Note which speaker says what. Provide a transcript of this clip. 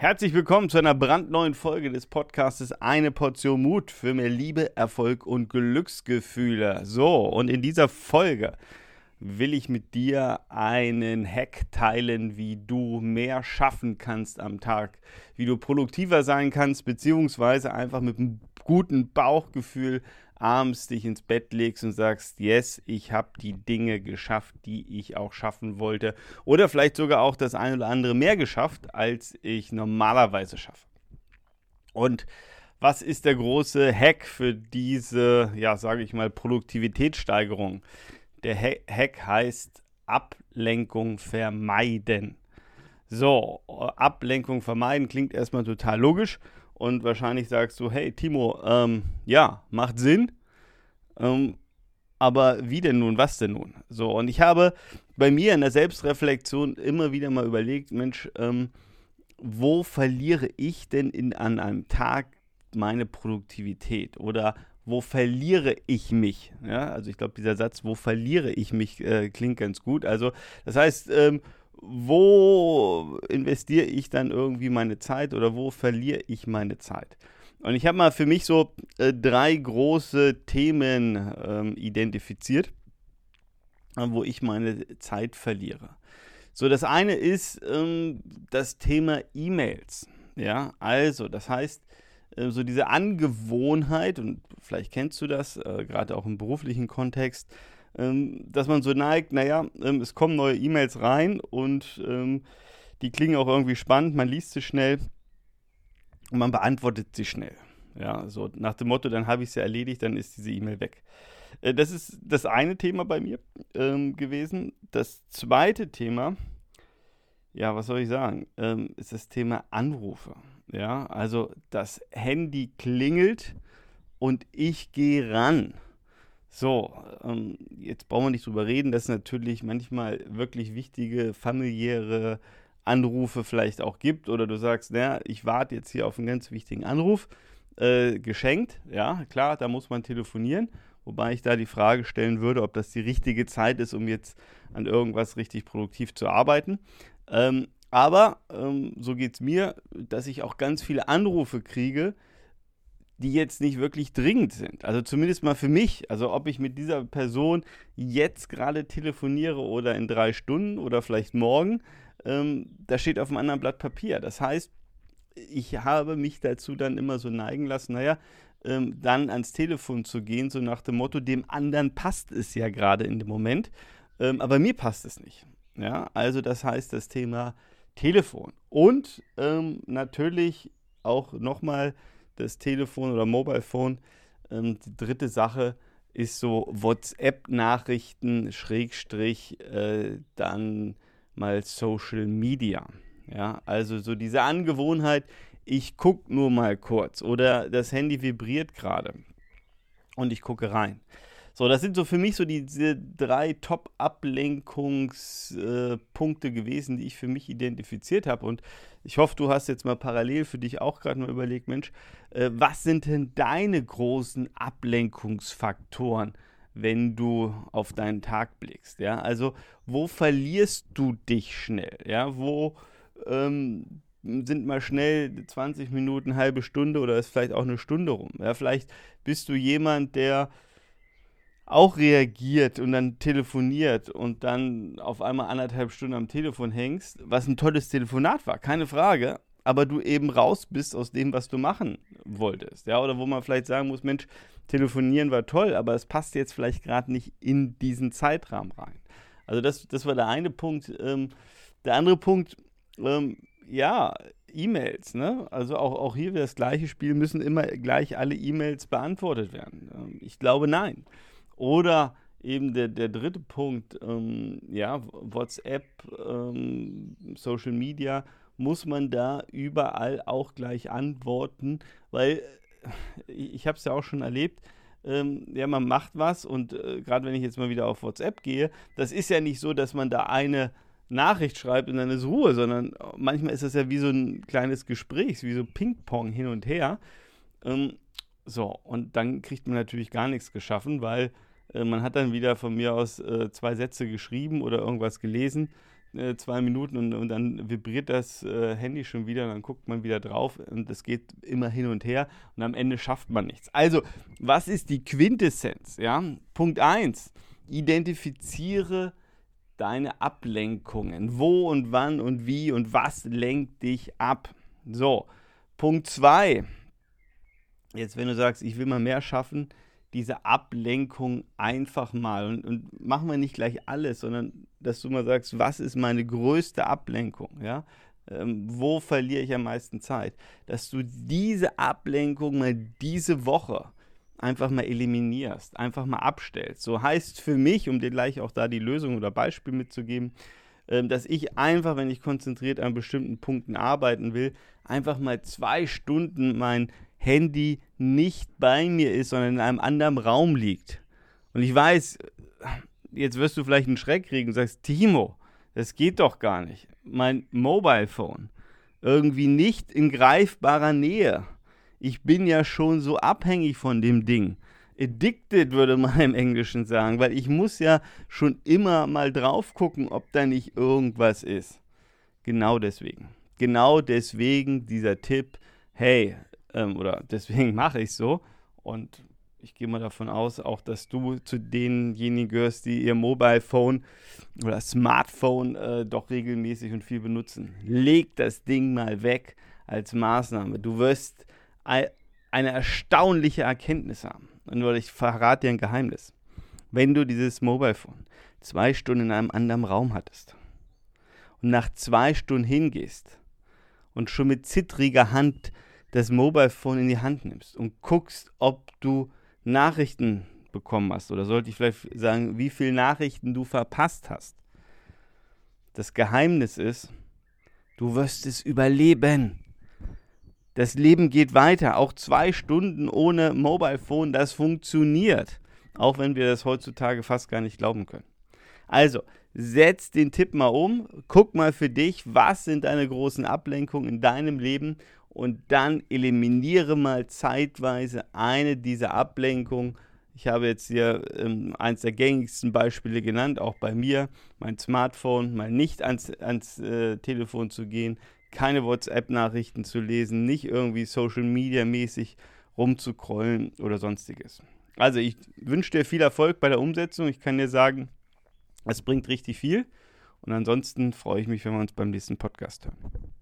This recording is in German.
Speaker 1: Herzlich willkommen zu einer brandneuen Folge des Podcastes Eine Portion Mut für mehr Liebe, Erfolg und Glücksgefühle. So, und in dieser Folge will ich mit dir einen Hack teilen, wie du mehr schaffen kannst am Tag, wie du produktiver sein kannst, beziehungsweise einfach mit einem guten Bauchgefühl abends dich ins Bett legst und sagst, yes, ich habe die Dinge geschafft, die ich auch schaffen wollte. Oder vielleicht sogar auch das ein oder andere mehr geschafft, als ich normalerweise schaffe. Und was ist der große Hack für diese, ja, sage ich mal, Produktivitätssteigerung? Der Hack heißt Ablenkung vermeiden. So, Ablenkung vermeiden klingt erstmal total logisch und wahrscheinlich sagst du, hey Timo, ähm, ja, macht Sinn, ähm, aber wie denn nun, was denn nun? So, und ich habe bei mir in der Selbstreflexion immer wieder mal überlegt, Mensch, ähm, wo verliere ich denn in, an einem Tag meine Produktivität? Oder wo verliere ich mich? Ja, also ich glaube, dieser Satz, wo verliere ich mich, äh, klingt ganz gut. Also, das heißt, ähm, wo investiere ich dann irgendwie meine Zeit oder wo verliere ich meine Zeit? Und ich habe mal für mich so äh, drei große Themen ähm, identifiziert, äh, wo ich meine Zeit verliere. So, das eine ist ähm, das Thema E-Mails. Ja, also, das heißt, äh, so diese Angewohnheit, und vielleicht kennst du das, äh, gerade auch im beruflichen Kontext, ähm, dass man so neigt, naja, ähm, es kommen neue E-Mails rein und ähm, die klingen auch irgendwie spannend, man liest sie schnell und man beantwortet sie schnell. Ja, so nach dem Motto, dann habe ich es ja erledigt, dann ist diese E-Mail weg. Äh, das ist das eine Thema bei mir ähm, gewesen. Das zweite Thema, ja, was soll ich sagen, ähm, ist das Thema Anrufe. Ja, also das Handy klingelt und ich gehe ran. So, ähm, jetzt brauchen wir nicht drüber reden, dass natürlich manchmal wirklich wichtige familiäre Anrufe vielleicht auch gibt oder du sagst, naja, ich warte jetzt hier auf einen ganz wichtigen Anruf, äh, geschenkt, ja, klar, da muss man telefonieren, wobei ich da die Frage stellen würde, ob das die richtige Zeit ist, um jetzt an irgendwas richtig produktiv zu arbeiten. Ähm, aber ähm, so geht es mir, dass ich auch ganz viele Anrufe kriege, die jetzt nicht wirklich dringend sind. Also zumindest mal für mich. Also ob ich mit dieser Person jetzt gerade telefoniere oder in drei Stunden oder vielleicht morgen, ähm, das steht auf einem anderen Blatt Papier. Das heißt, ich habe mich dazu dann immer so neigen lassen, naja, ähm, dann ans Telefon zu gehen, so nach dem Motto, dem anderen passt es ja gerade in dem Moment, ähm, aber mir passt es nicht. Ja, also das heißt das Thema Telefon. Und ähm, natürlich auch nochmal das Telefon oder Mobile Phone. Ähm, die dritte Sache ist so WhatsApp-Nachrichten, Schrägstrich, äh, dann mal Social Media. Ja, also so diese Angewohnheit, ich gucke nur mal kurz oder das Handy vibriert gerade und ich gucke rein. So, das sind so für mich so die, diese drei Top-Ablenkungspunkte äh, gewesen, die ich für mich identifiziert habe. Und ich hoffe, du hast jetzt mal parallel für dich auch gerade mal überlegt, Mensch, äh, was sind denn deine großen Ablenkungsfaktoren, wenn du auf deinen Tag blickst? Ja, also wo verlierst du dich schnell? Ja, wo ähm, sind mal schnell 20 Minuten, halbe Stunde oder ist vielleicht auch eine Stunde rum. Ja, vielleicht bist du jemand, der auch reagiert und dann telefoniert und dann auf einmal anderthalb Stunden am Telefon hängst, was ein tolles Telefonat war, keine Frage, aber du eben raus bist aus dem, was du machen wolltest. Ja, oder wo man vielleicht sagen muss, Mensch, telefonieren war toll, aber es passt jetzt vielleicht gerade nicht in diesen Zeitrahmen rein. Also das, das war der eine Punkt. Ähm, der andere Punkt, ähm, ja, E-Mails, ne? Also auch, auch hier das gleiche Spiel, müssen immer gleich alle E-Mails beantwortet werden. Ähm, ich glaube nein. Oder eben der, der dritte Punkt, ähm, ja, WhatsApp, ähm, Social Media, muss man da überall auch gleich antworten, weil äh, ich habe es ja auch schon erlebt, ähm, ja, man macht was und äh, gerade wenn ich jetzt mal wieder auf WhatsApp gehe, das ist ja nicht so, dass man da eine Nachricht schreibt und dann ist Ruhe, sondern manchmal ist das ja wie so ein kleines Gespräch, wie so Ping-Pong hin und her. Ähm, so, und dann kriegt man natürlich gar nichts geschaffen, weil äh, man hat dann wieder von mir aus äh, zwei Sätze geschrieben oder irgendwas gelesen. Äh, zwei Minuten und, und dann vibriert das äh, Handy schon wieder, dann guckt man wieder drauf und es geht immer hin und her und am Ende schafft man nichts. Also, was ist die Quintessenz? Ja? Punkt 1, identifiziere deine Ablenkungen. Wo und wann und wie und was lenkt dich ab? So, Punkt 2. Jetzt, wenn du sagst, ich will mal mehr schaffen, diese Ablenkung einfach mal und, und machen wir nicht gleich alles, sondern dass du mal sagst, was ist meine größte Ablenkung, ja? Ähm, wo verliere ich am meisten Zeit? Dass du diese Ablenkung mal diese Woche einfach mal eliminierst, einfach mal abstellst. So heißt für mich, um dir gleich auch da die Lösung oder Beispiel mitzugeben, ähm, dass ich einfach, wenn ich konzentriert an bestimmten Punkten arbeiten will, einfach mal zwei Stunden mein Handy nicht bei mir ist, sondern in einem anderen Raum liegt. Und ich weiß, jetzt wirst du vielleicht einen Schreck kriegen und sagst, Timo, das geht doch gar nicht. Mein Mobile Phone irgendwie nicht in greifbarer Nähe ich bin ja schon so abhängig von dem Ding. Addicted würde man im Englischen sagen, weil ich muss ja schon immer mal drauf gucken, ob da nicht irgendwas ist. Genau deswegen. Genau deswegen dieser Tipp, hey, ähm, oder deswegen mache ich so. Und ich gehe mal davon aus, auch dass du zu denjenigen gehörst, die ihr Mobile Phone oder Smartphone äh, doch regelmäßig und viel benutzen. Leg das Ding mal weg als Maßnahme. Du wirst eine erstaunliche Erkenntnis haben. Und ich verrate dir ein Geheimnis. Wenn du dieses Mobile Phone zwei Stunden in einem anderen Raum hattest und nach zwei Stunden hingehst und schon mit zittriger Hand das Mobile Phone in die Hand nimmst und guckst, ob du Nachrichten bekommen hast oder sollte ich vielleicht sagen, wie viele Nachrichten du verpasst hast. Das Geheimnis ist, du wirst es überleben. Das Leben geht weiter. Auch zwei Stunden ohne Mobile Phone, das funktioniert. Auch wenn wir das heutzutage fast gar nicht glauben können. Also, setz den Tipp mal um, guck mal für dich, was sind deine großen Ablenkungen in deinem Leben und dann eliminiere mal zeitweise eine dieser Ablenkungen. Ich habe jetzt hier ähm, eins der gängigsten Beispiele genannt, auch bei mir, mein Smartphone, mal nicht ans, ans äh, Telefon zu gehen, keine WhatsApp-Nachrichten zu lesen, nicht irgendwie Social Media mäßig rumzukrollen oder sonstiges. Also ich wünsche dir viel Erfolg bei der Umsetzung. Ich kann dir sagen, es bringt richtig viel. Und ansonsten freue ich mich, wenn wir uns beim nächsten Podcast hören.